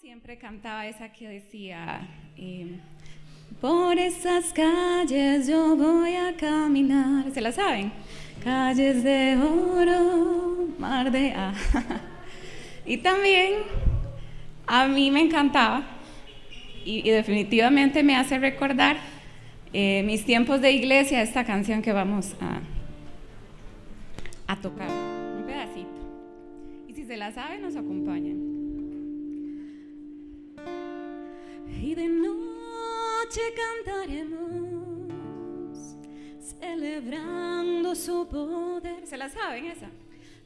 siempre cantaba esa que decía, eh, por esas calles yo voy a caminar. ¿Se la saben? Calles de oro, mar de... Ah. y también a mí me encantaba y, definitivamente me hace recordar eh, mis tiempos de iglesia, esta canción que vamos a, a tocar, un pedacito. Y si se la saben, nos acompañan. Y de noche cantaremos, celebrando su poder. ¿Se la saben esa?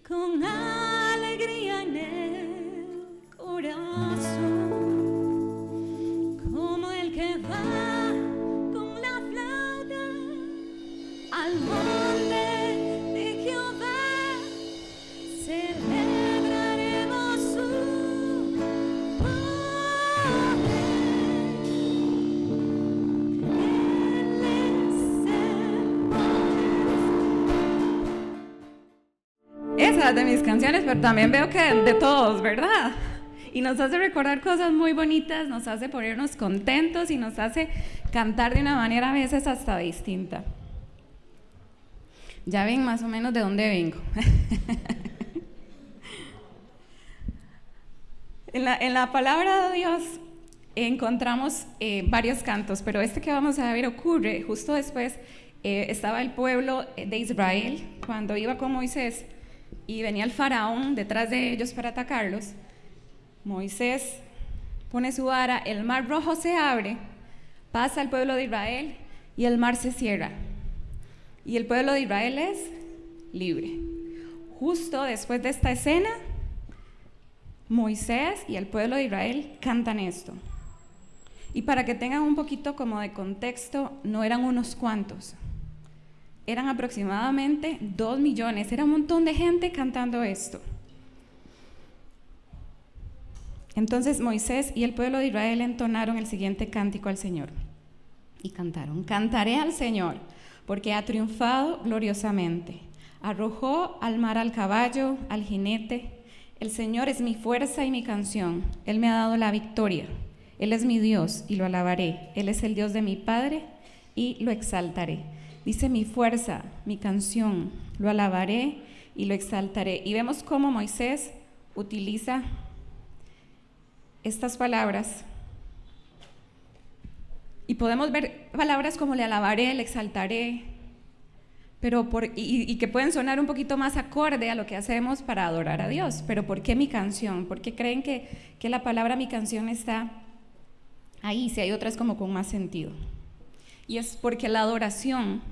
Con alegría en el corazón, como el que va con la flauta al monte. de mis canciones, pero también veo que de todos, ¿verdad? Y nos hace recordar cosas muy bonitas, nos hace ponernos contentos y nos hace cantar de una manera a veces hasta distinta. Ya ven más o menos de dónde vengo. en, la, en, la, palabra de Dios encontramos eh, varios cantos, pero este que vamos a ver ocurre justo después. Eh, estaba el pueblo de Israel cuando iba con Moisés y venía el faraón detrás de ellos para atacarlos, Moisés pone su vara, el mar rojo se abre, pasa al pueblo de Israel y el mar se cierra. Y el pueblo de Israel es libre. Justo después de esta escena, Moisés y el pueblo de Israel cantan esto. Y para que tengan un poquito como de contexto, no eran unos cuantos, eran aproximadamente dos millones, era un montón de gente cantando esto. Entonces Moisés y el pueblo de Israel entonaron el siguiente cántico al Señor. Y cantaron, cantaré al Señor porque ha triunfado gloriosamente, arrojó al mar al caballo, al jinete, el Señor es mi fuerza y mi canción, Él me ha dado la victoria, Él es mi Dios y lo alabaré, Él es el Dios de mi Padre y lo exaltaré. Dice mi fuerza, mi canción, lo alabaré y lo exaltaré. Y vemos cómo Moisés utiliza estas palabras. Y podemos ver palabras como le alabaré, le exaltaré, pero por, y, que pueden sonar un poquito más acorde a lo que hacemos para adorar a Dios. Pero ¿por qué mi canción? ¿Por qué creen que, que la palabra mi canción está ahí si hay otras como con más sentido? Y es porque la adoración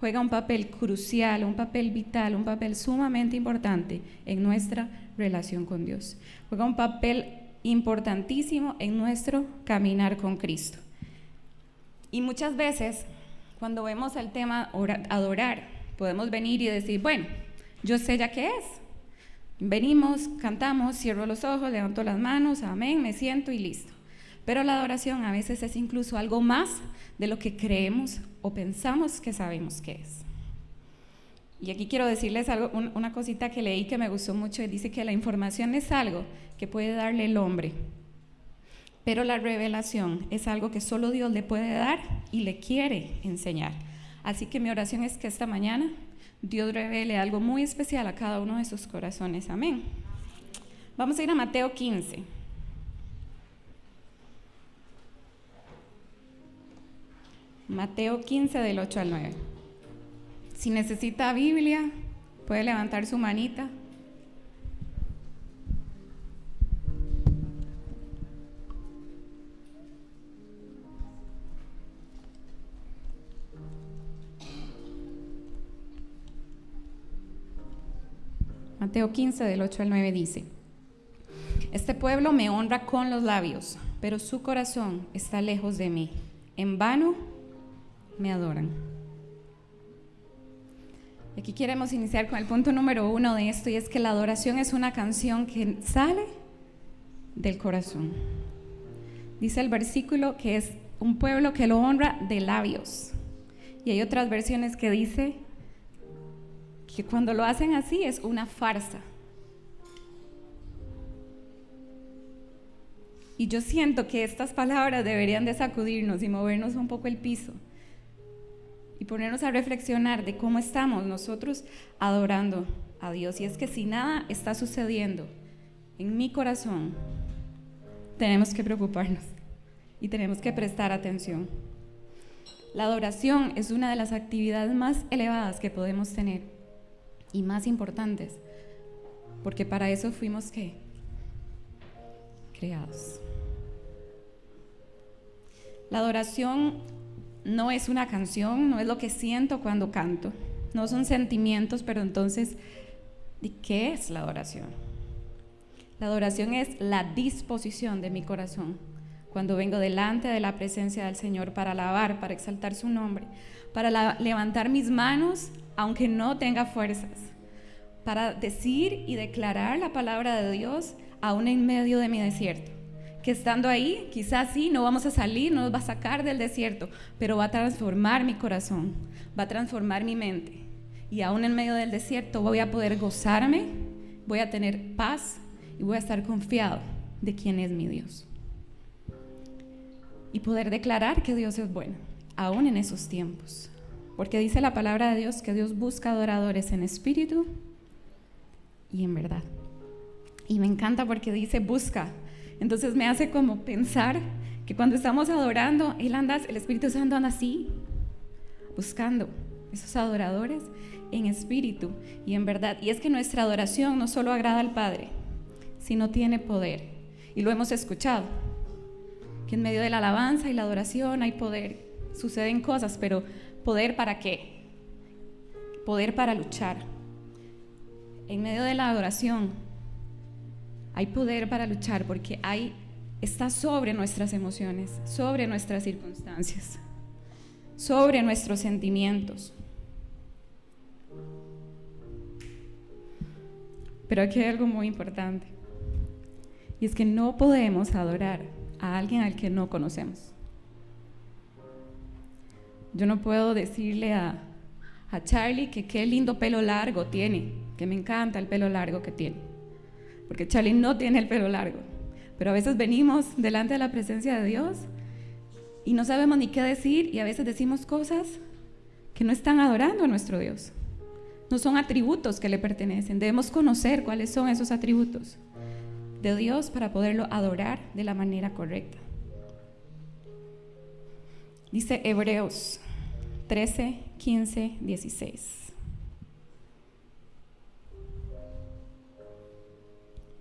juega un papel crucial, un papel vital, un papel sumamente importante en nuestra relación con Dios. Juega un papel importantísimo en nuestro caminar con Cristo. Y muchas veces, cuando vemos el tema adorar, podemos venir y decir, bueno, yo sé ya qué es. Venimos, cantamos, cierro los ojos, levanto las manos, amén, me siento y listo. Pero la adoración a veces es incluso algo más de lo que creemos o pensamos que sabemos que es. Y aquí quiero decirles algo, una cosita que leí que me gustó mucho, dice que la información es algo que puede darle el hombre, pero la revelación es algo que solo Dios le puede dar y le quiere enseñar. Así que mi oración es que esta mañana Dios revele algo muy especial a cada uno de sus corazones. Amén. Vamos a ir a Mateo 15. Mateo 15 del 8 al 9. Si necesita Biblia, puede levantar su manita. Mateo 15 del 8 al 9 dice, Este pueblo me honra con los labios, pero su corazón está lejos de mí. En vano me adoran. Aquí queremos iniciar con el punto número uno de esto y es que la adoración es una canción que sale del corazón. Dice el versículo que es un pueblo que lo honra de labios. Y hay otras versiones que dice que cuando lo hacen así es una farsa. Y yo siento que estas palabras deberían de sacudirnos y movernos un poco el piso y ponernos a reflexionar de cómo estamos nosotros adorando a Dios. Y es que si nada está sucediendo en mi corazón, tenemos que preocuparnos y tenemos que prestar atención. La adoración es una de las actividades más elevadas que podemos tener y más importantes, porque para eso fuimos ¿qué? creados. La adoración no es una canción, no es lo que siento cuando canto, no son sentimientos, pero entonces, ¿qué es la adoración? La adoración es la disposición de mi corazón. Cuando vengo delante de la presencia del Señor para alabar, para exaltar su nombre, para levantar mis manos aunque no tenga fuerzas, para decir y declarar la palabra de Dios aún en medio de mi desierto que estando ahí, quizás sí, no vamos a salir, no nos va a sacar del desierto, pero va a transformar mi corazón, va a transformar mi mente. Y aún en medio del desierto voy a poder gozarme, voy a tener paz y voy a estar confiado de quién es mi Dios. Y poder declarar que Dios es bueno, aún en esos tiempos. Porque dice la palabra de Dios que Dios busca adoradores en espíritu y en verdad. Y me encanta porque dice busca, entonces me hace como pensar que cuando estamos adorando, Él anda, el Espíritu Santo anda así, buscando esos adoradores en espíritu y en verdad. Y es que nuestra adoración no solo agrada al Padre, sino tiene poder. Y lo hemos escuchado, que en medio de la alabanza y la adoración hay poder. Suceden cosas, pero poder para qué? Poder para luchar. En medio de la adoración hay poder para luchar porque hay, está sobre nuestras emociones, sobre nuestras circunstancias, sobre nuestros sentimientos. Pero aquí hay algo muy importante. Y es que no podemos adorar a alguien al que no conocemos. Yo no puedo decirle a, a Charlie que qué lindo pelo largo tiene, que me encanta el pelo largo que tiene porque Charlie no tiene el pelo largo. Pero a veces venimos delante de la presencia de Dios y no sabemos ni qué decir y a veces decimos cosas que no están adorando a nuestro Dios. No son atributos que le pertenecen. Debemos conocer cuáles son esos atributos de Dios para poderlo adorar de la manera correcta. Dice Hebreos 13, 15, 16.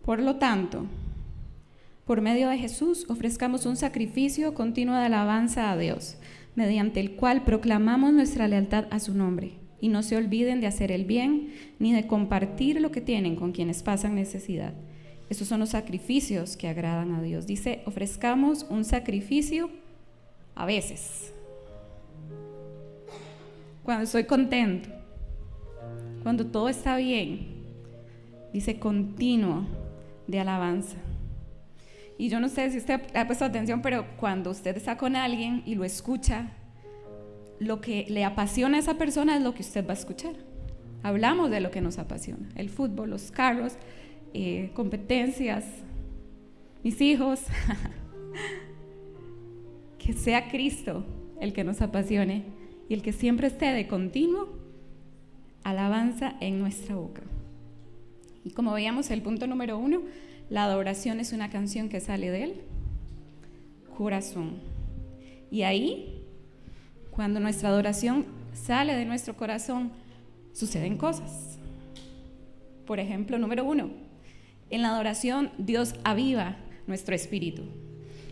Por lo tanto, por medio de Jesús ofrezcamos un sacrificio continuo de alabanza a Dios, mediante el cual proclamamos nuestra lealtad a su nombre. Y no se olviden de hacer el bien ni de compartir lo que tienen con quienes pasan necesidad. Esos son los sacrificios que agradan a Dios. Dice, ofrezcamos un sacrificio a veces. Cuando estoy contento, cuando todo está bien, dice continuo de alabanza. Y yo no sé si usted ha puesto atención, pero cuando usted está con alguien y lo escucha, lo que le apasiona a esa persona es lo que usted va a escuchar. Hablamos de lo que nos apasiona, el fútbol, los carros, eh, competencias, mis hijos. que sea Cristo el que nos apasione y el que siempre esté de continuo alabanza en nuestra boca. Y como veíamos, el punto número uno, la adoración es una canción que sale del corazón. Y ahí, cuando nuestra adoración sale de nuestro corazón, suceden cosas. Por ejemplo, número uno, en la adoración Dios aviva nuestro espíritu.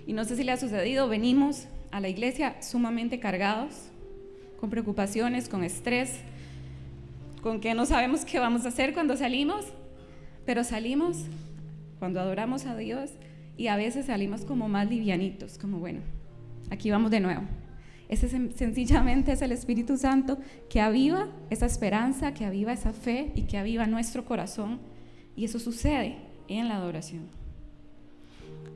Y no sé si le ha sucedido, venimos a la iglesia sumamente cargados, con preocupaciones, con estrés, con que no sabemos qué vamos a hacer cuando salimos pero salimos cuando adoramos a Dios y a veces salimos como más livianitos, como bueno, aquí vamos de nuevo. Ese sencillamente es el Espíritu Santo que aviva esa esperanza, que aviva esa fe y que aviva nuestro corazón. Y eso sucede en la adoración.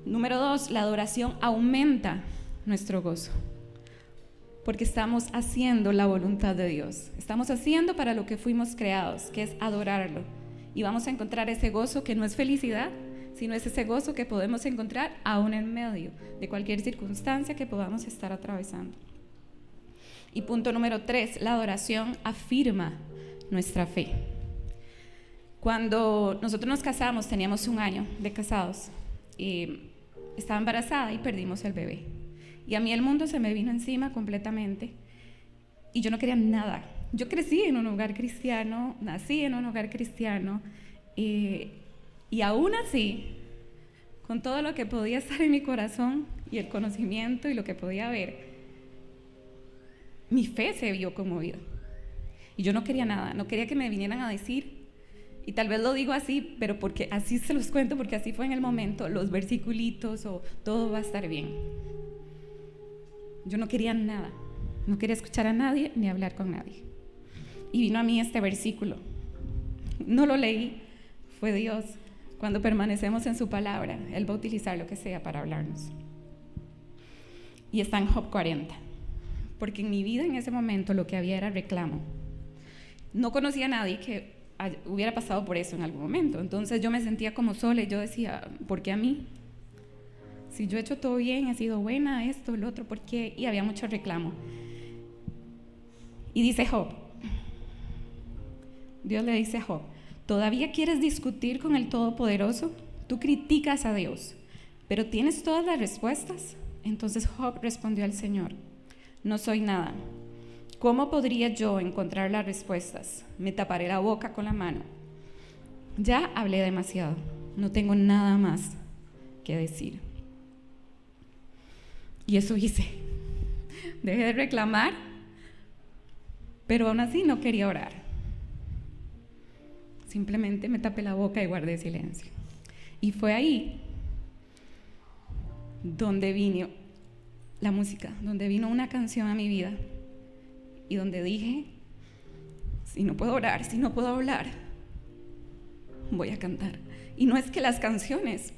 Número dos, la adoración aumenta nuestro gozo. Porque estamos haciendo la voluntad de Dios. Estamos haciendo para lo que fuimos creados, que es adorarlo y vamos a encontrar ese gozo que no es felicidad, sino es ese gozo que podemos encontrar aún en medio de cualquier circunstancia que podamos estar atravesando. Y punto número tres, la adoración afirma nuestra fe. Cuando nosotros nos casamos, teníamos un año de casados, y estaba embarazada y perdimos el bebé. Y a mí el mundo se me vino encima completamente y yo no quería nada. Yo crecí en un hogar cristiano, nací en un hogar cristiano y, y aún así, con todo lo que podía estar en mi corazón y el conocimiento y lo que podía ver, mi fe se vio conmovida. Y yo no quería nada, no quería que me vinieran a decir, y tal vez lo digo así, pero porque así se los cuento, porque así fue en el momento, los versiculitos o todo va a estar bien. Yo no quería nada, no quería escuchar a nadie ni hablar con nadie. Y vino a mí este versículo. No lo leí, fue Dios. Cuando permanecemos en su palabra, Él va a utilizar lo que sea para hablarnos. Y está en Job 40. Porque en mi vida en ese momento lo que había era reclamo. No conocía a nadie que hubiera pasado por eso en algún momento. Entonces yo me sentía como sola y yo decía, ¿por qué a mí? Si yo he hecho todo bien, he sido buena, esto, lo otro, ¿por qué? Y había mucho reclamo. Y dice Job, Dios le dice a Job, ¿todavía quieres discutir con el Todopoderoso? Tú criticas a Dios, pero ¿tienes todas las respuestas? Entonces Job respondió al Señor, no soy nada. ¿Cómo podría yo encontrar las respuestas? Me taparé la boca con la mano. Ya hablé demasiado, no tengo nada más que decir. Y eso hice. Dejé de reclamar, pero aún así no quería orar. Simplemente me tapé la boca y guardé silencio. Y fue ahí donde vino la música, donde vino una canción a mi vida y donde dije, si no puedo orar, si no puedo hablar, voy a cantar. Y no es que las canciones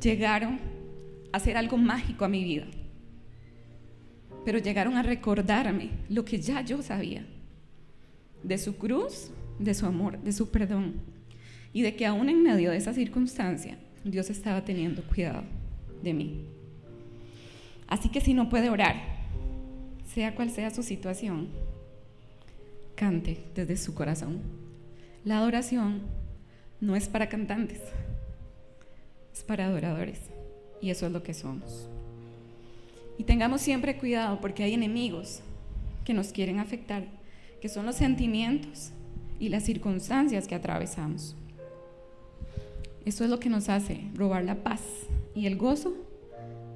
llegaron a ser algo mágico a mi vida pero llegaron a recordarme lo que ya yo sabía, de su cruz, de su amor, de su perdón, y de que aún en medio de esa circunstancia, Dios estaba teniendo cuidado de mí. Así que si no puede orar, sea cual sea su situación, cante desde su corazón. La adoración no es para cantantes, es para adoradores, y eso es lo que somos. Y tengamos siempre cuidado porque hay enemigos que nos quieren afectar, que son los sentimientos y las circunstancias que atravesamos. Eso es lo que nos hace robar la paz y el gozo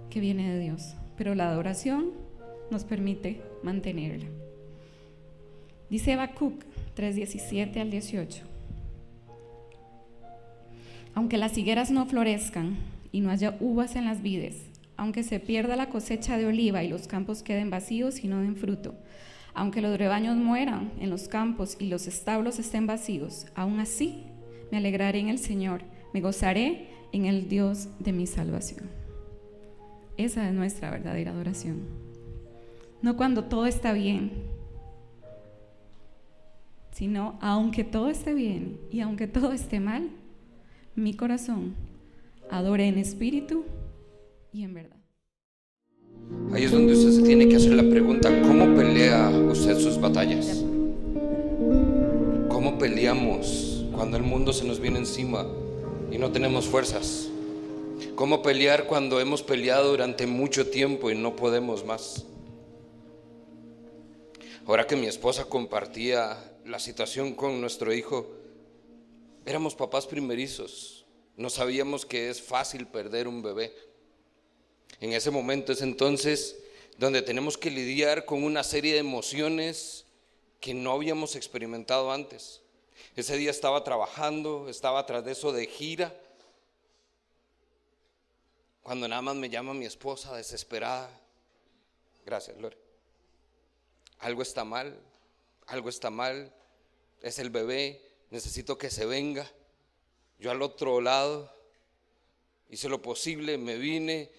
que viene de Dios. Pero la adoración nos permite mantenerla. Dice Habacuc 3:17 al 18. Aunque las higueras no florezcan y no haya uvas en las vides, aunque se pierda la cosecha de oliva y los campos queden vacíos y no den fruto, aunque los rebaños mueran en los campos y los establos estén vacíos, aún así me alegraré en el Señor, me gozaré en el Dios de mi salvación. Esa es nuestra verdadera adoración. No cuando todo está bien, sino aunque todo esté bien y aunque todo esté mal, mi corazón adore en espíritu y en verdad. Ahí es donde usted se tiene que hacer la pregunta, ¿cómo pelea usted sus batallas? ¿Cómo peleamos cuando el mundo se nos viene encima y no tenemos fuerzas? ¿Cómo pelear cuando hemos peleado durante mucho tiempo y no podemos más? Ahora que mi esposa compartía la situación con nuestro hijo, éramos papás primerizos, no sabíamos que es fácil perder un bebé en ese momento es entonces donde tenemos que lidiar con una serie de emociones que no habíamos experimentado antes. Ese día estaba trabajando, estaba tras de eso de gira, cuando nada más me llama mi esposa desesperada. Gracias, Lore. Algo está mal, algo está mal, es el bebé, necesito que se venga. Yo al otro lado hice lo posible, me vine,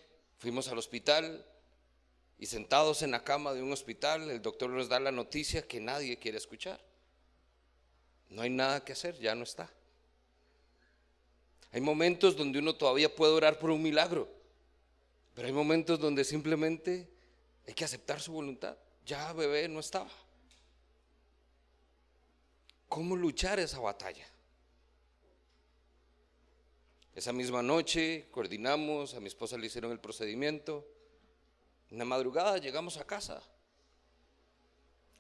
Fuimos al hospital y sentados en la cama de un hospital, el doctor nos da la noticia que nadie quiere escuchar. No hay nada que hacer, ya no está. Hay momentos donde uno todavía puede orar por un milagro, pero hay momentos donde simplemente hay que aceptar su voluntad. Ya bebé no estaba. ¿Cómo luchar esa batalla? Esa misma noche coordinamos, a mi esposa le hicieron el procedimiento. En la madrugada llegamos a casa.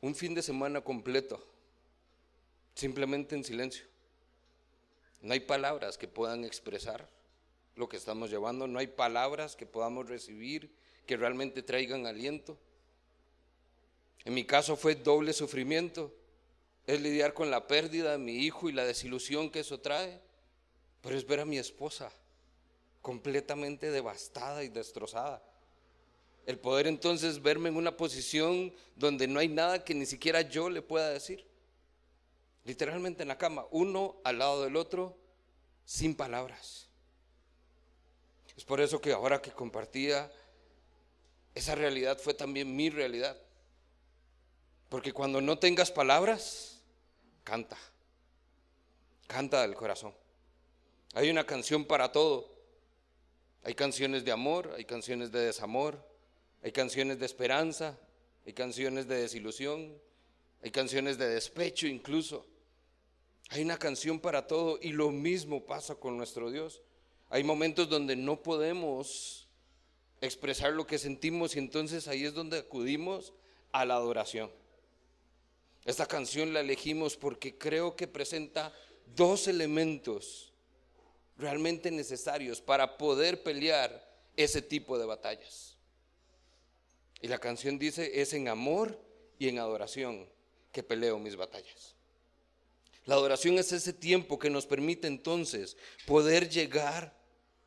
Un fin de semana completo, simplemente en silencio. No hay palabras que puedan expresar lo que estamos llevando, no hay palabras que podamos recibir que realmente traigan aliento. En mi caso fue doble sufrimiento es lidiar con la pérdida de mi hijo y la desilusión que eso trae, pero es ver a mi esposa completamente devastada y destrozada. El poder entonces verme en una posición donde no hay nada que ni siquiera yo le pueda decir. Literalmente en la cama, uno al lado del otro, sin palabras. Es por eso que ahora que compartía, esa realidad fue también mi realidad. Porque cuando no tengas palabras, canta. Canta del corazón. Hay una canción para todo. Hay canciones de amor, hay canciones de desamor, hay canciones de esperanza, hay canciones de desilusión, hay canciones de despecho incluso. Hay una canción para todo y lo mismo pasa con nuestro Dios. Hay momentos donde no podemos expresar lo que sentimos y entonces ahí es donde acudimos a la adoración. Esta canción la elegimos porque creo que presenta dos elementos realmente necesarios para poder pelear ese tipo de batallas. Y la canción dice, es en amor y en adoración que peleo mis batallas. La adoración es ese tiempo que nos permite entonces poder llegar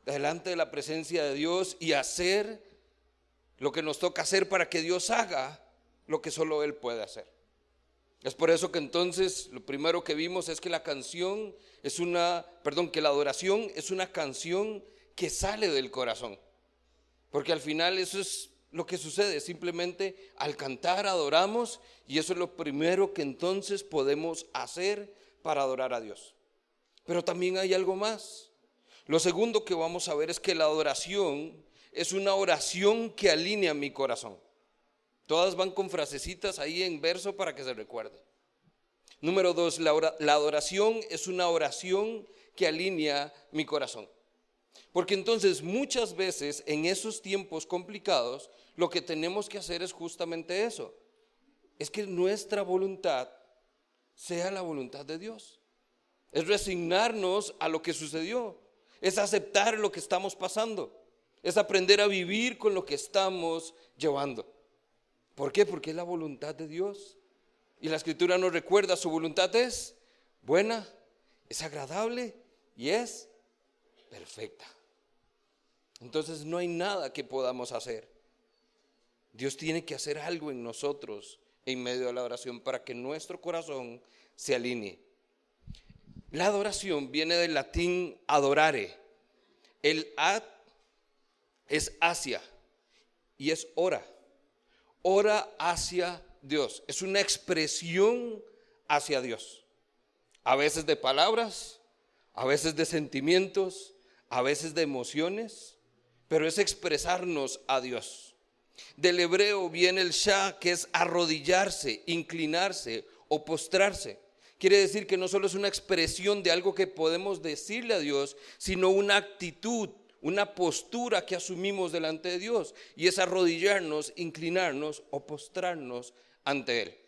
delante de la presencia de Dios y hacer lo que nos toca hacer para que Dios haga lo que solo Él puede hacer. Es por eso que entonces lo primero que vimos es que la canción es una, perdón, que la adoración es una canción que sale del corazón. Porque al final eso es lo que sucede, simplemente al cantar adoramos y eso es lo primero que entonces podemos hacer para adorar a Dios. Pero también hay algo más. Lo segundo que vamos a ver es que la adoración es una oración que alinea mi corazón. Todas van con frasecitas ahí en verso para que se recuerde. Número dos, la, adoración es una oración que alinea mi corazón. Porque entonces muchas veces en esos tiempos complicados lo que tenemos que hacer es justamente eso. Es que nuestra voluntad sea la voluntad de Dios. Es resignarnos a lo que sucedió. Es aceptar lo que estamos pasando. Es aprender a vivir con lo que estamos llevando. ¿Por qué? Porque es la voluntad de Dios. Y la escritura nos recuerda, su voluntad es buena, es agradable y es perfecta. Entonces no hay nada que podamos hacer. Dios tiene que hacer algo en nosotros en medio de la oración para que nuestro corazón se alinee. La adoración viene del latín adorare. El ad es hacia y es hora ora hacia Dios. Es una expresión hacia Dios. A veces de palabras, a veces de sentimientos, a veces de emociones, pero es expresarnos a Dios. Del hebreo viene el shah, que es arrodillarse, inclinarse o postrarse. Quiere decir que no solo es una expresión de algo que podemos decirle a Dios, sino una actitud, una postura que asumimos delante de Dios y es arrodillarnos, inclinarnos o postrarnos ante Él.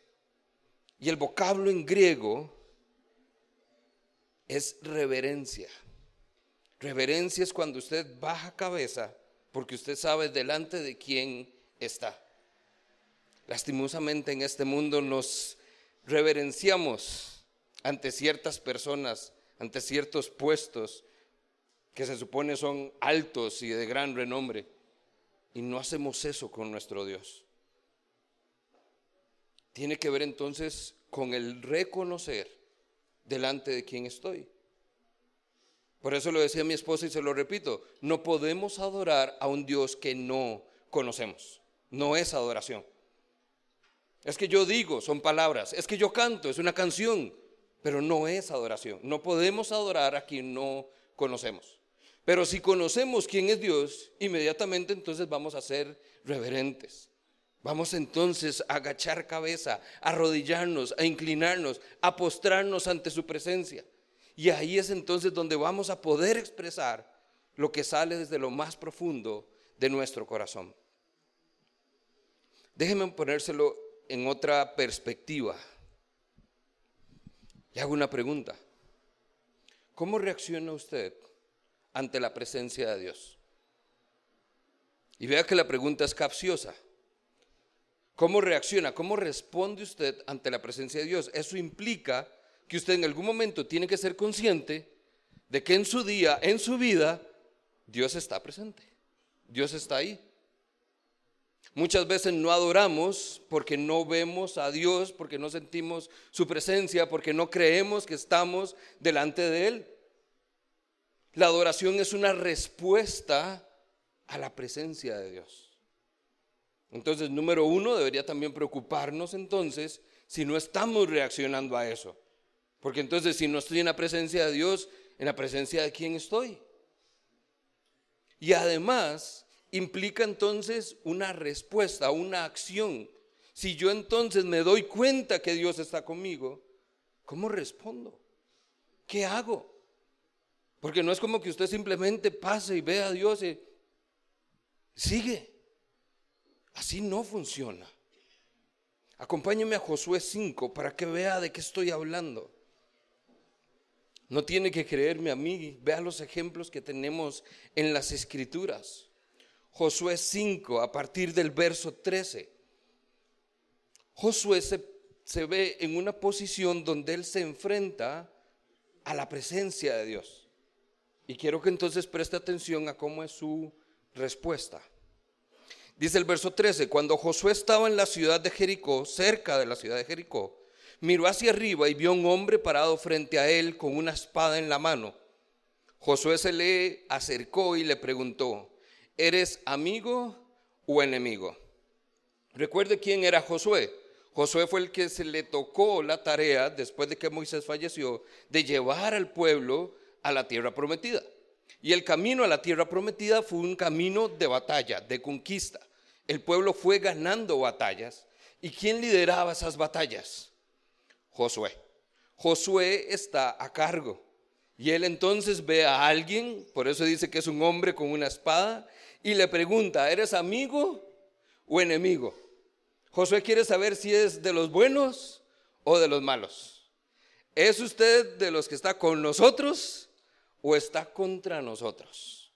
Y el vocablo en griego es reverencia. Reverencia es cuando usted baja cabeza porque usted sabe delante de quién está. Lastimosamente en este mundo nos reverenciamos ante ciertas personas, ante ciertos puestos, que se supone son altos y de gran renombre, y no hacemos eso con nuestro Dios. Tiene que ver entonces con el reconocer delante de quién estoy. Por eso lo decía mi esposa y se lo repito, no podemos adorar a un Dios que no conocemos. No es adoración. Es que yo digo, son palabras. Es que yo canto, es una canción, pero no es adoración. No podemos adorar a quien no conocemos. Pero si conocemos quién es Dios, inmediatamente entonces vamos a ser reverentes. Vamos entonces a agachar cabeza, a arrodillarnos, a inclinarnos, a postrarnos ante su presencia. Y ahí es entonces donde vamos a poder expresar lo que sale desde lo más profundo de nuestro corazón. Déjeme ponérselo en otra perspectiva. Le hago una pregunta. ¿Cómo reacciona usted ante la presencia de Dios? Y vea que la pregunta es capciosa. ¿Cómo reacciona? ¿Cómo responde usted ante la presencia de Dios? Eso implica que usted en algún momento tiene que ser consciente de que en su día, en su vida, Dios está presente. Dios está ahí. Muchas veces no adoramos porque no vemos a Dios, porque no sentimos su presencia, porque no creemos que estamos delante de Él. La adoración es una respuesta a la presencia de Dios. Entonces, número uno, debería también preocuparnos entonces si no estamos reaccionando a eso. Porque entonces si no estoy en la presencia de Dios, ¿en la presencia de quién estoy? Y además implica entonces una respuesta, una acción. Si yo entonces me doy cuenta que Dios está conmigo, ¿cómo respondo? ¿Qué hago? Porque no es como que usted simplemente pase y vea a Dios y sigue. Así no funciona. Acompáñeme a Josué 5 para que vea de qué estoy hablando. No tiene que creerme a mí, vea los ejemplos que tenemos en las escrituras. Josué 5, a partir del verso 13. Josué se, se, ve en una posición donde él se enfrenta a la presencia de Dios. Y quiero que entonces preste atención a cómo es su respuesta. Dice el verso 13, cuando Josué estaba en la ciudad de Jericó, cerca de la ciudad de Jericó, miró hacia arriba y vio un hombre parado frente a él con una espada en la mano. Josué se le acercó y le preguntó, ¿eres amigo o enemigo? Recuerde quién era Josué. Josué fue el que se le tocó la tarea, después de que Moisés falleció, de llevar al pueblo a la tierra prometida. Y el camino a la tierra prometida fue un camino de batalla, de conquista. El pueblo fue ganando batallas. ¿Y quién lideraba esas batallas? Josué. Josué está a cargo. Y él entonces ve a alguien, por eso dice que es un hombre con una espada, y le pregunta, ¿eres amigo o enemigo? Josué quiere saber si es de los buenos o de los malos. ¿Es usted de los que está con nosotros o está contra nosotros?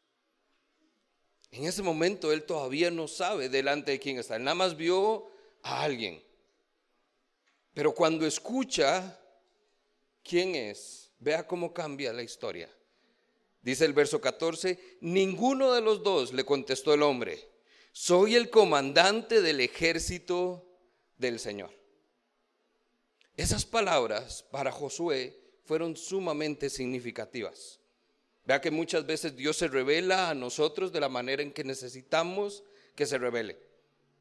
En ese momento él todavía no sabe delante de quién está. Él nada más vio a alguien. Pero cuando escucha quién es, vea cómo cambia la historia. Dice el verso 14, ninguno de los dos le contestó el hombre, soy el comandante del ejército del Señor. Esas palabras para Josué fueron sumamente significativas. Vea que muchas veces Dios se revela a nosotros de la manera en que necesitamos que se revele.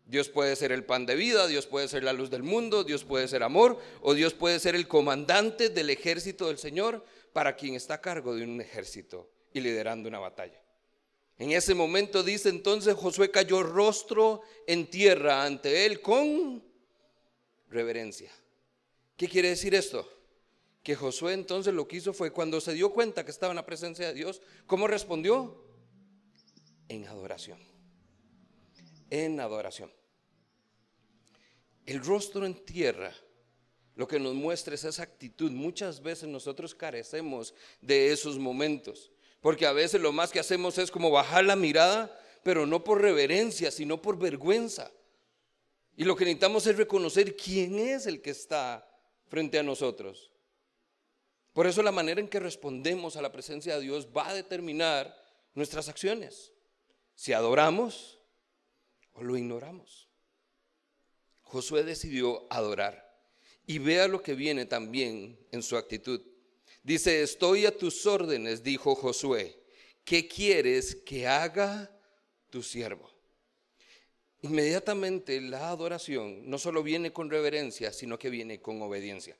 Dios puede ser el pan de vida, Dios puede ser la luz del mundo, Dios puede ser amor, o Dios puede ser el comandante del ejército del Señor para quien está a cargo de un ejército y liderando una batalla. En ese momento dice entonces Josué cayó rostro en tierra ante él con reverencia. ¿Qué quiere decir esto? Que Josué entonces lo que hizo fue cuando se dio cuenta que estaba en la presencia de Dios, ¿cómo respondió? En adoración en adoración. El rostro en tierra lo que nos muestra es esa actitud. Muchas veces nosotros carecemos de esos momentos, porque a veces lo más que hacemos es como bajar la mirada, pero no por reverencia, sino por vergüenza. Y lo que necesitamos es reconocer quién es el que está frente a nosotros. Por eso la manera en que respondemos a la presencia de Dios va a determinar nuestras acciones. Si adoramos, o lo ignoramos. Josué decidió adorar. Y vea lo que viene también en su actitud. Dice, estoy a tus órdenes, dijo Josué. ¿Qué quieres que haga tu siervo? Inmediatamente la adoración no solo viene con reverencia, sino que viene con obediencia.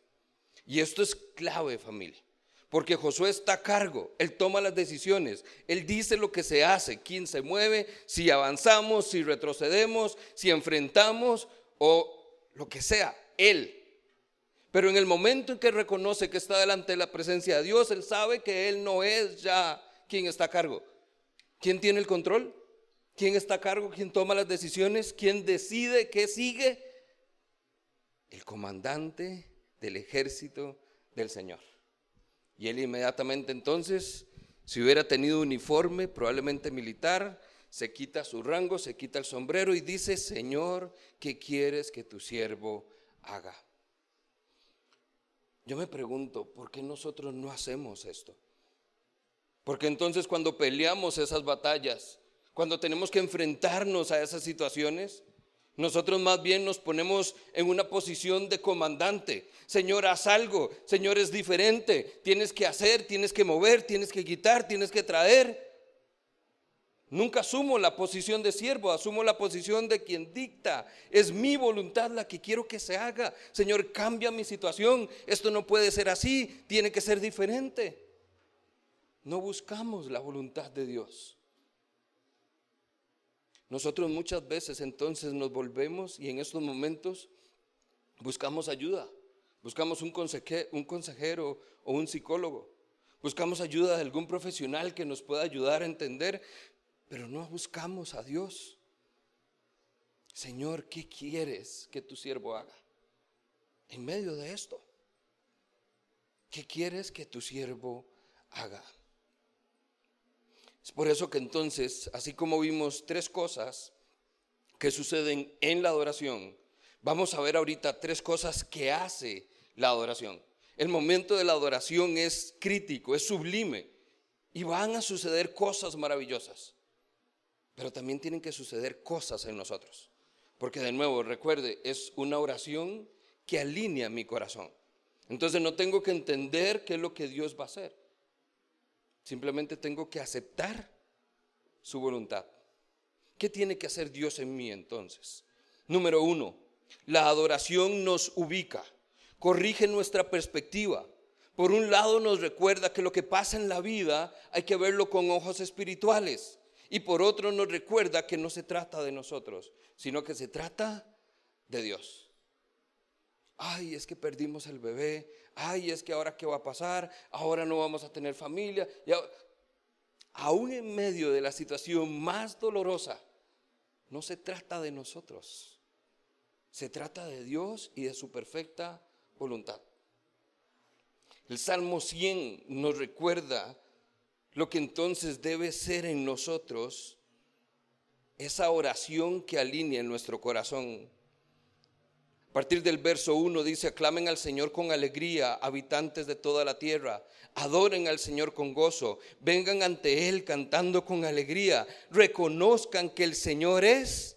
Y esto es clave, familia. porque Josué está a cargo, él toma las decisiones, él dice lo que se hace, quién se mueve, si avanzamos, si retrocedemos, si enfrentamos o lo que sea, él. Pero en el momento en que reconoce que está delante de la presencia de Dios, él sabe que él no es ya quien está a cargo. ¿Quién tiene el control? ¿Quién está a cargo? ¿Quién toma las decisiones? ¿Quién decide qué sigue? El comandante del ejército del Señor. Y él inmediatamente entonces, si hubiera tenido uniforme, probablemente militar, se quita su rango, se quita el sombrero y dice, Señor, ¿qué quieres que tu siervo haga? Yo me pregunto, ¿por qué nosotros no hacemos esto? Porque entonces cuando peleamos esas batallas, cuando tenemos que enfrentarnos a esas situaciones, nosotros más bien nos ponemos en una posición de comandante. Señor, haz algo. Señor, es diferente. Tienes que hacer, tienes que mover, tienes que quitar, tienes que traer. Nunca asumo la posición de siervo, asumo la posición de quien dicta. Es mi voluntad la que quiero que se haga. Señor, cambia mi situación. Esto no puede ser así, tiene que ser diferente. No buscamos la voluntad de Dios. Nosotros muchas veces entonces nos volvemos y en estos momentos buscamos ayuda. Buscamos un, consejero o un psicólogo. Buscamos ayuda de algún profesional que nos pueda ayudar a entender, pero no buscamos a Dios. Señor, ¿qué quieres que tu siervo haga? En medio de esto, ¿qué quieres que tu siervo haga? Es por eso que entonces, así como vimos tres cosas que suceden en la adoración, vamos a ver ahorita tres cosas que hace la adoración. El momento de la adoración es crítico, es sublime y van a suceder cosas maravillosas. Pero también tienen que suceder cosas en nosotros. Porque de nuevo, recuerde, es una oración que alinea mi corazón. Entonces no tengo que entender qué es lo que Dios va a hacer. Simplemente tengo que aceptar su voluntad. ¿Qué tiene que hacer Dios en mí entonces? Número uno, la adoración nos ubica, corrige nuestra perspectiva. Por un lado nos recuerda que lo que pasa en la vida hay que verlo con ojos espirituales. Y por otro nos recuerda que no se trata de nosotros, sino que se trata de Dios. Ay, es que perdimos el bebé ay, es que ahora qué va a pasar, ahora no vamos a tener familia. aún en medio de la situación más dolorosa, no se trata de nosotros, se trata de Dios y de su perfecta voluntad. El Salmo 100 nos recuerda lo que entonces debe ser en nosotros esa oración que alinea en nuestro corazón a partir del verso 1 dice, aclamen al Señor con alegría, habitantes de toda la tierra, adoren al Señor con gozo, vengan ante Él cantando con alegría, reconozcan que el Señor es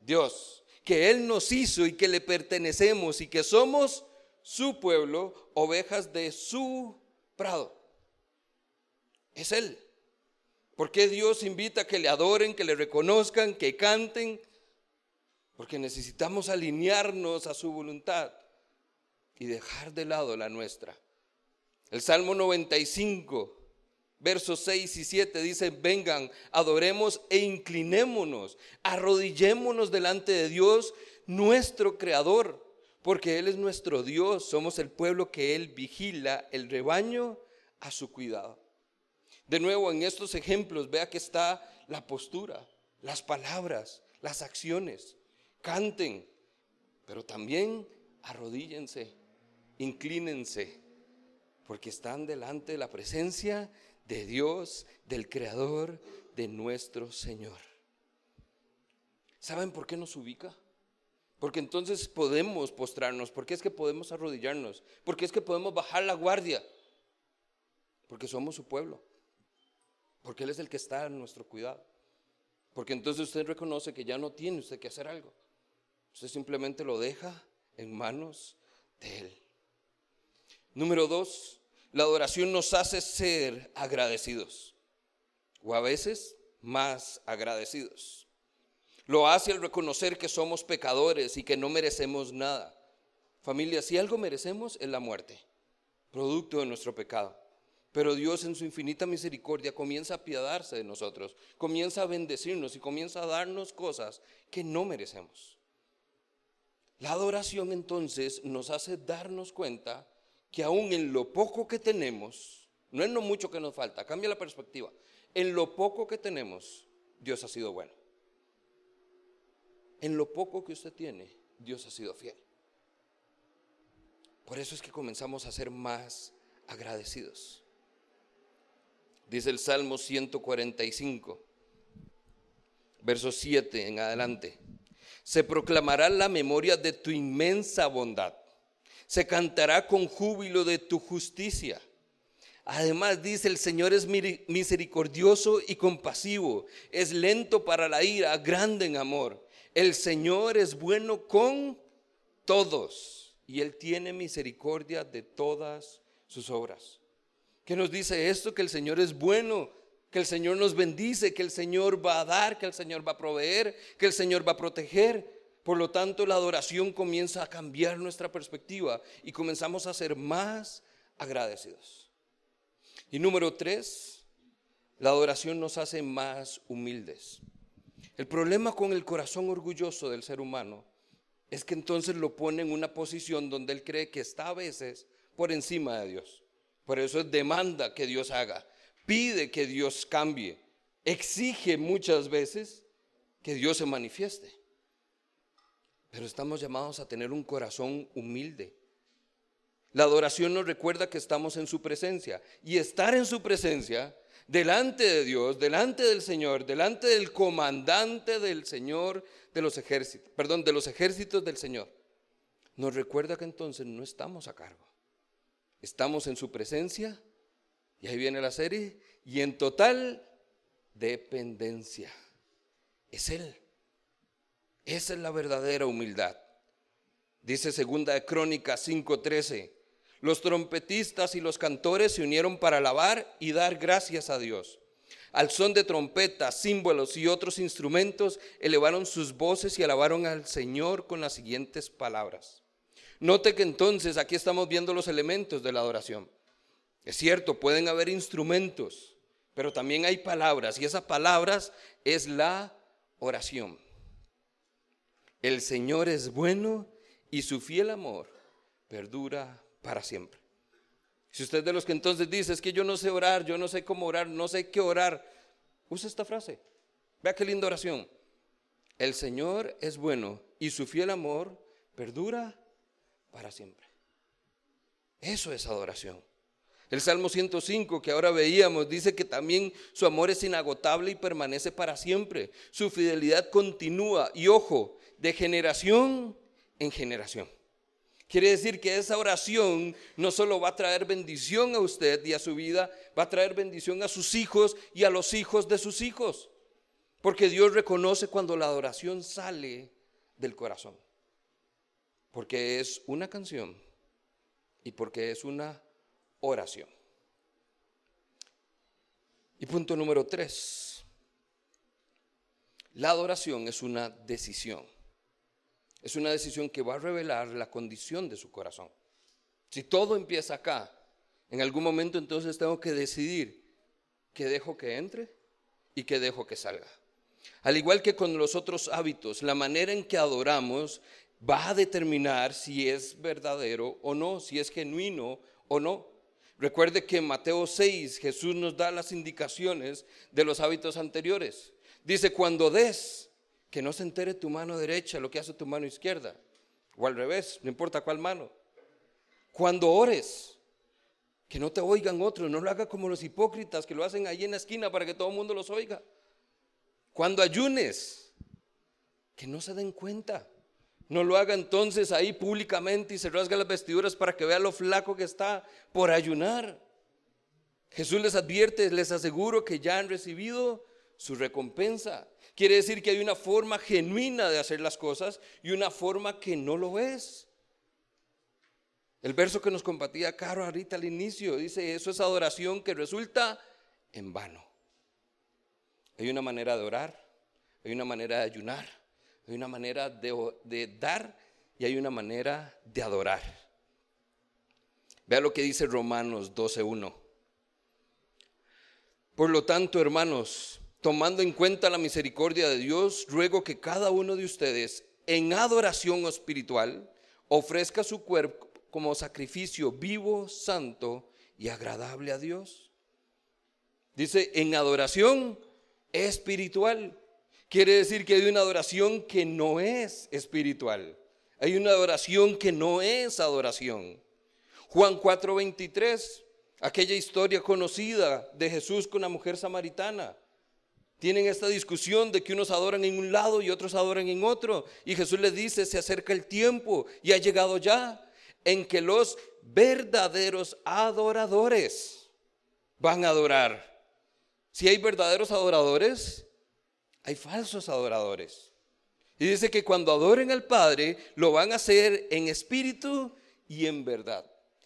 Dios, que Él nos hizo y que le pertenecemos y que somos su pueblo, ovejas de su prado. Es Él. Porque Dios invita a que le adoren, que le reconozcan, que canten? Porque necesitamos alinearnos a su voluntad y dejar de lado la nuestra. El Salmo 95, versos 6 y 7 dice, vengan, adoremos e inclinémonos, arrodillémonos delante de Dios, nuestro Creador, porque Él es nuestro Dios, somos el pueblo que Él vigila, el rebaño a su cuidado. De nuevo, en estos ejemplos, vea que está la postura, las palabras, las acciones canten, pero también arrodíllense, inclínense, porque están delante de la presencia de Dios, del Creador, de nuestro Señor. ¿Saben por qué nos ubica? Porque entonces podemos postrarnos, porque es que podemos arrodillarnos, porque es que podemos bajar la guardia, porque somos su pueblo, porque Él es el que está en nuestro cuidado, porque entonces usted reconoce que ya no tiene usted que hacer algo, Usted simplemente lo deja en manos de Él. Número dos, la adoración nos hace ser agradecidos o a veces más agradecidos. Lo hace al reconocer que somos pecadores y que no merecemos nada. Familia, si algo merecemos es la muerte, producto de nuestro pecado. Pero Dios en su infinita misericordia comienza a apiadarse de nosotros, comienza a bendecirnos y comienza a darnos cosas que no merecemos. La adoración entonces nos hace darnos cuenta que aún en lo poco que tenemos, no en lo mucho que nos falta, cambia la perspectiva, en lo poco que tenemos, Dios ha sido bueno. En lo poco que usted tiene, Dios ha sido fiel. Por eso es que comenzamos a ser más agradecidos. Dice el Salmo 145, verso 7 en adelante. Se proclamará la memoria de tu inmensa bondad. Se cantará con júbilo de tu justicia. Además dice, el Señor es misericordioso y compasivo, es lento para la ira, grande en amor. El Señor es bueno con todos y Él tiene misericordia de todas sus obras. ¿Qué nos dice esto? Que el Señor es bueno, que el Señor nos bendice, que el Señor va a dar, que el Señor va a proveer, que el Señor va a proteger. Por lo tanto, la adoración comienza a cambiar nuestra perspectiva y comenzamos a ser más agradecidos. Y número tres, la adoración nos hace más humildes. El problema con el corazón orgulloso del ser humano es que entonces lo pone en una posición donde él cree que está a veces por encima de Dios. Por eso es demanda que Dios haga, pide que Dios cambie, exige muchas veces que Dios se manifieste. Pero estamos llamados a tener un corazón humilde. La adoración nos recuerda que estamos en su presencia y estar en su presencia delante de Dios, delante del Señor, delante del comandante del Señor de los ejércitos, perdón, de los ejércitos del Señor, nos recuerda que entonces no estamos a cargo. Estamos en su presencia, y ahí viene la serie, y en total dependencia. Es Él. Esa es la verdadera humildad. Dice segunda de Crónicas 5:13. Los trompetistas y los cantores se unieron para alabar y dar gracias a Dios. Al son de trompetas, símbolos y otros instrumentos, elevaron sus voces y alabaron al Señor con las siguientes palabras. Note que entonces aquí estamos viendo los elementos de la adoración. Es cierto, pueden haber instrumentos, pero también hay palabras y esas palabras es la oración. El Señor es bueno y su fiel amor perdura para siempre. Si usted de los que entonces dice, es que yo no sé orar, yo no sé cómo orar, no sé qué orar, use esta frase. Vea qué linda oración. El Señor es bueno y su fiel amor perdura para siempre. Eso es adoración. El Salmo 105 que ahora veíamos dice que también su amor es inagotable y permanece para siempre. Su fidelidad continúa y ojo, de generación en generación. Quiere decir que esa oración no solo va a traer bendición a usted y a su vida, va a traer bendición a sus hijos y a los hijos de sus hijos. Porque Dios reconoce cuando la adoración sale del corazón. Porque es una canción y porque es una oración. Y punto número tres. La adoración es una decisión. Es una decisión que va a revelar la condición de su corazón. Si todo empieza acá, en algún momento entonces tengo que decidir qué dejo que entre y qué dejo que salga. Al igual que con los otros hábitos, la manera en que adoramos va a determinar si es verdadero o no, si es genuino o no. Recuerde que en Mateo 6 Jesús nos da las indicaciones de los hábitos anteriores. Dice, cuando des, que no se entere tu mano derecha lo que hace tu mano izquierda, o al revés, no importa cuál mano. Cuando ores, que no te oigan otros, no lo haga como los hipócritas que lo hacen ahí en la esquina para que todo el mundo los oiga. Cuando ayunes, que no se den cuenta. No lo haga entonces ahí públicamente y se rasga las vestiduras para que vea lo flaco que está por ayunar. Jesús les advierte, les aseguro que ya han recibido su recompensa. Quiere decir que hay una forma genuina de hacer las cosas y una forma que no lo es. El verso que nos compartía Caro ahorita al inicio dice, eso es adoración que resulta en vano. Hay una manera de orar, hay una manera de ayunar, hay una manera de, de dar y hay una manera de adorar. Vea lo que dice Romanos 12.1. Por lo tanto, hermanos, tomando en cuenta la misericordia de Dios, ruego que cada uno de ustedes en adoración espiritual ofrezca su cuerpo como sacrificio vivo, santo y agradable a Dios. Dice, en adoración espiritual. Quiere decir que hay una adoración que no es espiritual. Hay una adoración que no es adoración. Juan 4:23, aquella historia conocida de Jesús con la mujer samaritana. Tienen esta discusión de que unos adoran en un lado y otros adoran en otro. Y Jesús les dice, se acerca el tiempo y ha llegado ya en que los verdaderos adoradores van a adorar. Si hay verdaderos adoradores, hay falsos adoradores. Y dice que cuando adoren al Padre, lo van a hacer en espíritu y en verdad.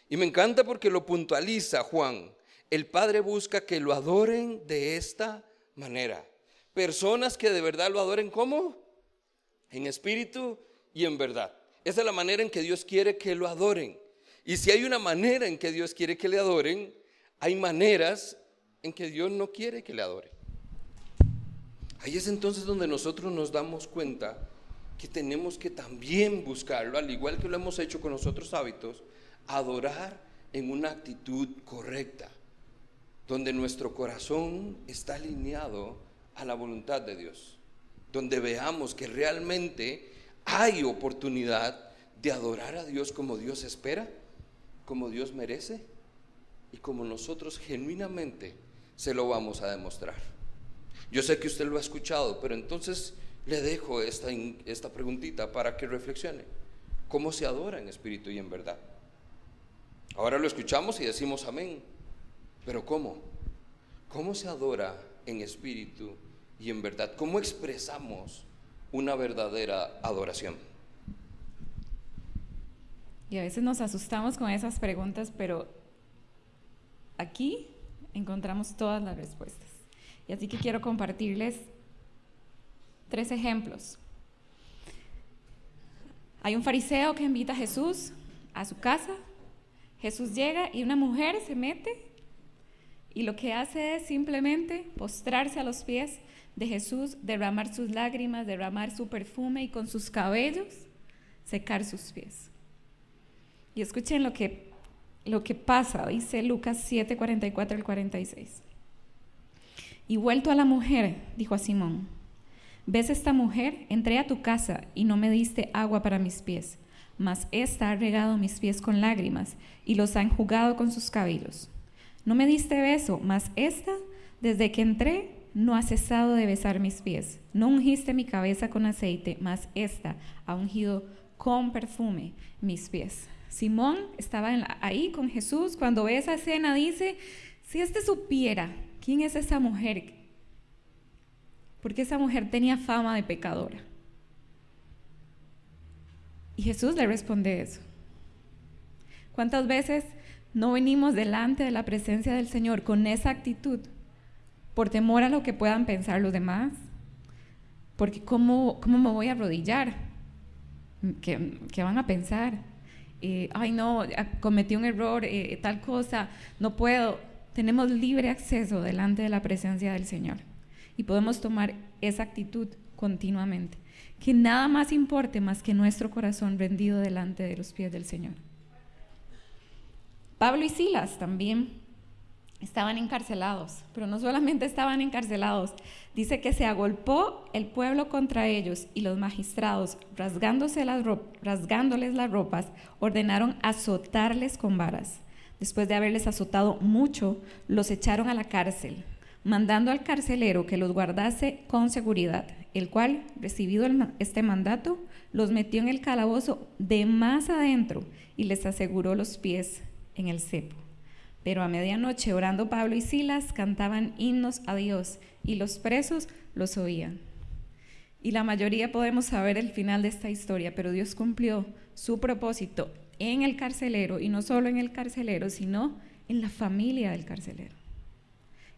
Y me encanta porque lo puntualiza Juan. El Padre busca que lo adoren de esta manera. Personas que de verdad lo adoren como? En espíritu y en verdad. Esa es la manera en que Dios quiere que lo adoren. Y si hay una manera en que Dios quiere que le adoren, hay maneras en que Dios no quiere que le adoren. Ahí es entonces donde nosotros nos damos cuenta que tenemos que también buscarlo, al igual que lo hemos hecho con los otros hábitos, adorar en una actitud correcta, donde nuestro corazón está alineado a la voluntad de Dios, donde veamos que realmente hay oportunidad de adorar a Dios como Dios espera, como Dios merece y como nosotros genuinamente se lo vamos a demostrar. Yo sé que usted lo ha escuchado, pero entonces le dejo esta, esta preguntita para que reflexione. ¿Cómo se adora en espíritu y en verdad? Ahora lo escuchamos y decimos amén. Pero ¿cómo? ¿Cómo se adora en espíritu y en verdad? ¿Cómo expresamos una verdadera adoración? Y a veces nos asustamos con esas preguntas, pero aquí encontramos todas las respuestas. Y así que quiero compartirles tres ejemplos. Hay un fariseo que invita a Jesús a su casa. Jesús llega y una mujer se mete y lo que hace es simplemente postrarse a los pies de Jesús, derramar sus lágrimas, derramar su perfume y con sus cabellos secar sus pies. Y escuchen lo que, lo que pasa, dice Lucas 7, 44 al 46. Y vuelto a la mujer, dijo a Simón, ¿ves esta mujer? Entré a tu casa y no me diste agua para mis pies, mas ésta ha regado mis pies con lágrimas y los ha enjugado con sus cabellos. No me diste beso, mas ésta, desde que entré, no ha cesado de besar mis pies. No ungiste mi cabeza con aceite, mas ésta ha ungido con perfume mis pies. Simón estaba ahí con Jesús. Cuando ve esa escena, dice, si éste supiera ¿quién es esa mujer? Porque esa mujer tenía fama de pecadora. Y Jesús le responde eso. ¿Cuántas veces no venimos delante de la presencia del Señor con esa actitud por temor a lo que puedan pensar los demás? Porque ¿cómo, cómo me voy a arrodillar? ¿Qué, van a pensar? Eh, ay, no, cometí un error, eh, tal cosa, no puedo tenemos libre acceso delante de la presencia del Señor y podemos tomar esa actitud continuamente. Que nada más importe más que nuestro corazón rendido delante de los pies del Señor. Pablo y Silas también estaban encarcelados, pero no solamente estaban encarcelados, dice que se agolpó el pueblo contra ellos y los magistrados, rasgándose las rasgándoles las ropas, ordenaron azotarles con varas. Después de haberles azotado mucho, los echaron a la cárcel, mandando al carcelero que los guardase con seguridad, el cual, recibido este mandato, los metió en el calabozo de más adentro y les aseguró los pies en el cepo. Pero a medianoche, orando Pablo y Silas, cantaban himnos a Dios y los presos los oían. Y la mayoría podemos saber el final de esta historia, pero Dios cumplió su propósito en el carcelero y no solo en el carcelero, sino en la familia del carcelero.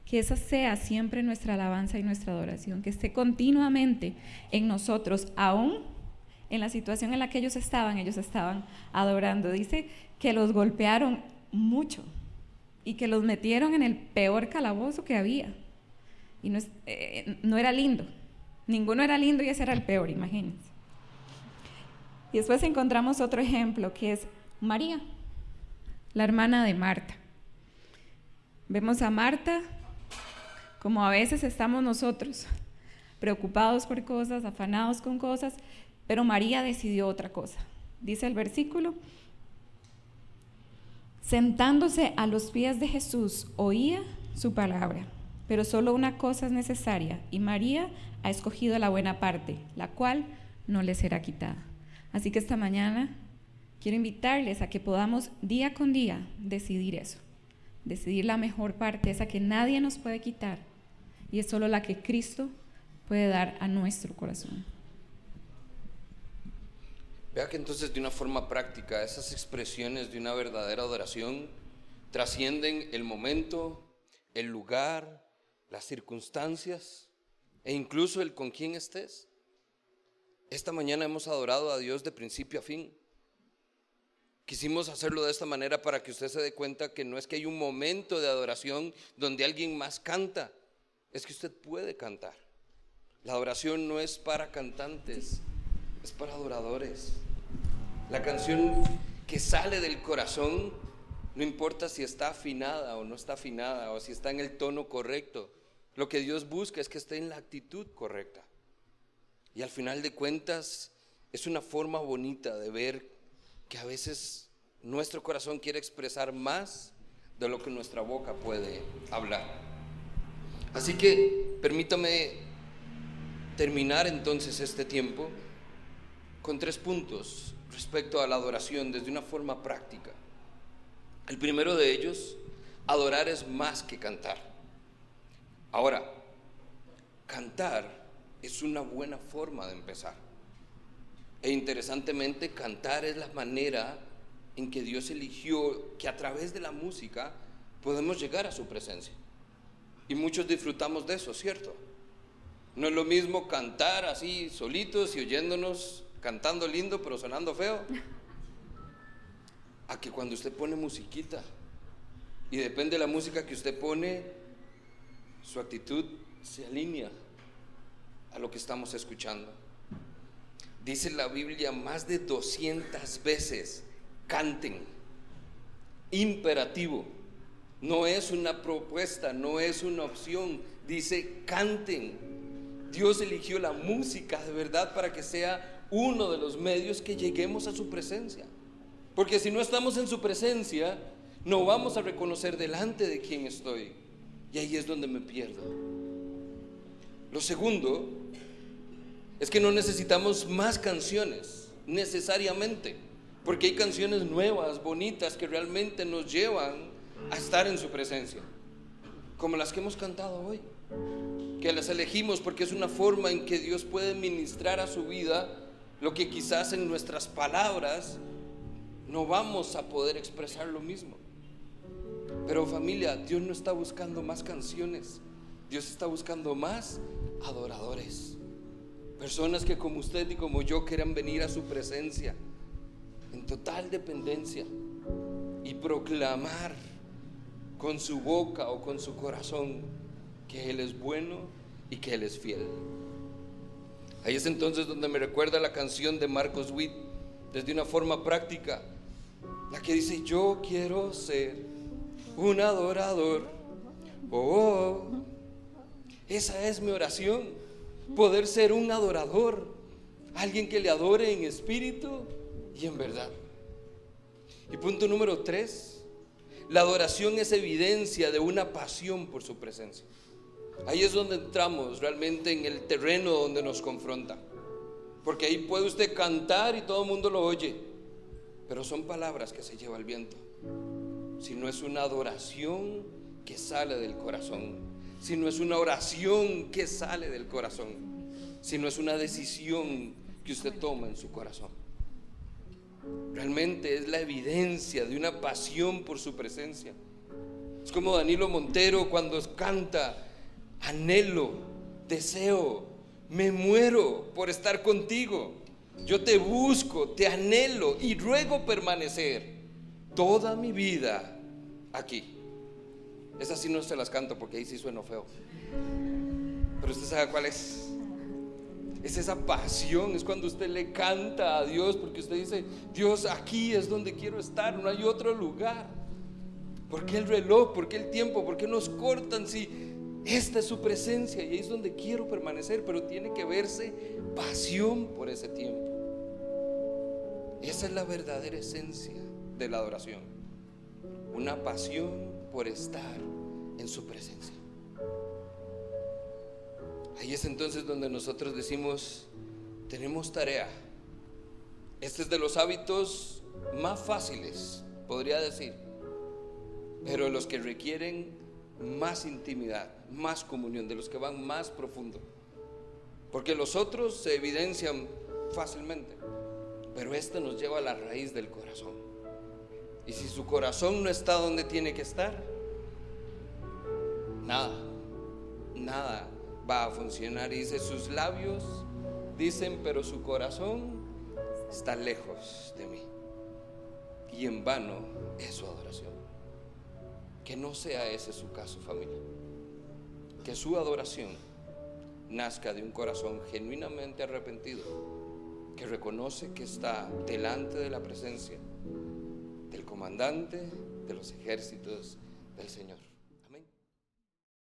Que esa sea siempre nuestra alabanza y nuestra adoración, que esté continuamente en nosotros, aún en la situación en la que ellos estaban, ellos estaban adorando. Dice que los golpearon mucho y que los metieron en el peor calabozo que había. y no, eh, no era lindo. Ninguno era lindo y ese era el peor, imagínense. Y después encontramos otro ejemplo que es María, la hermana de Marta. Vemos a Marta como a veces estamos nosotros, preocupados por cosas, afanados con cosas, pero María decidió otra cosa. Dice el versículo, sentándose a los pies de Jesús, oía su palabra, pero solo una cosa es necesaria, y María ha escogido la buena parte, la cual no le será quitada. Así que esta mañana quiero invitarles a que podamos día con día decidir eso, decidir la mejor parte, esa que nadie nos puede quitar, y es solo la que Cristo puede dar a nuestro corazón. Vea que entonces de una forma práctica esas expresiones de una verdadera adoración trascienden el momento, el lugar, las circunstancias e incluso el con quién estés. Esta mañana hemos adorado a Dios de principio a fin. Quisimos hacerlo de esta manera para que usted se dé cuenta que no es que hay un momento de adoración donde alguien más canta, es que usted puede cantar. La adoración no es para cantantes, es para adoradores. La canción que sale del corazón, no importa si está afinada o no está afinada, o si está en el tono correcto, lo que Dios busca es que esté en la actitud correcta. Y al final de cuentas, es una forma bonita de ver que a veces nuestro corazón quiere expresar más de lo que nuestra boca puede hablar. Así que permítame terminar entonces este tiempo con tres puntos respecto a la adoración desde una forma práctica. El primero de ellos, adorar es más que cantar. Ahora, cantar es una buena forma de empezar. E interesantemente, cantar es la manera en que Dios eligió que a través de la música podemos llegar a su presencia. Y muchos disfrutamos de eso, ¿cierto? No es lo mismo cantar así solitos y oyéndonos cantando lindo pero sonando feo, a que cuando usted pone musiquita y depende de la música que usted pone, su actitud se alinea a lo que estamos escuchando. Dice la Biblia más de 200 veces, canten, imperativo. No es una propuesta, no es una opción. Dice, canten. Dios eligió la música de verdad para que sea uno de los medios que lleguemos a su presencia. Porque si no estamos en su presencia, no vamos a reconocer delante de quién estoy. Y ahí es donde me pierdo. Lo segundo es que no necesitamos más canciones, necesariamente. Porque hay canciones nuevas, bonitas, que realmente nos llevan a estar en su presencia. Como las que hemos cantado hoy. Que las elegimos porque es una forma en que Dios puede ministrar a su vida lo que quizás en nuestras palabras no vamos a poder expresar lo mismo. Pero familia, Dios no está buscando más canciones, Dios está buscando más adoradores. Personas que como usted y como yo quieran venir a su presencia en total dependencia y proclamar con su boca o con su corazón que Él es bueno y que Él es fiel. Ahí es entonces donde me recuerda la canción de Marcos Witt, desde una forma práctica, la que dice, yo quiero ser un adorador. Oh, esa es mi oración, poder ser un adorador, alguien que le adore en espíritu y en verdad. Y punto número tres, la adoración es evidencia de una pasión por su presencia. Ahí es donde entramos realmente en el terreno donde nos confronta. Porque ahí puede usted cantar y todo el mundo lo oye. Pero son palabras que se lleva el viento. Si no es una adoración que sale del corazón. Si no es una oración que sale del corazón. Si no es una decisión que usted toma en su corazón. Realmente es la evidencia de una pasión por su presencia. Es como Danilo Montero cuando canta anhelo, deseo, me muero por estar contigo. Yo te busco, te anhelo y ruego permanecer toda mi vida aquí. Esas sí no se las canto porque ahí sí sueno feo. Pero usted sabe cuál es. Es esa pasión, es cuando usted le canta a Dios porque usted dice, Dios, aquí es donde quiero estar, no hay otro lugar. ¿Por qué el reloj? ¿Por qué el tiempo? ¿Por qué nos cortan si esta es su presencia y ahí es donde quiero permanecer? Pero tiene que verse pasión por ese tiempo. Esa es la verdadera esencia de la adoración. Una pasión por estar en su presencia. Ahí es entonces donde nosotros decimos, tenemos tarea. Este es de los hábitos más fáciles, podría decir, pero los que requieren más intimidad, más comunión, de los que van más profundo. Porque los otros se evidencian fácilmente, pero este nos lleva a la raíz del corazón. Y si su corazón no está donde tiene que estar, nada, nada va a funcionar. Y dice, sus labios dicen, pero su corazón está lejos de mí. Y en vano es su adoración. Que no sea ese su caso, familia. Que su adoración nazca de un corazón genuinamente arrepentido, que reconoce que está delante de la presencia comandante de los ejércitos del Señor.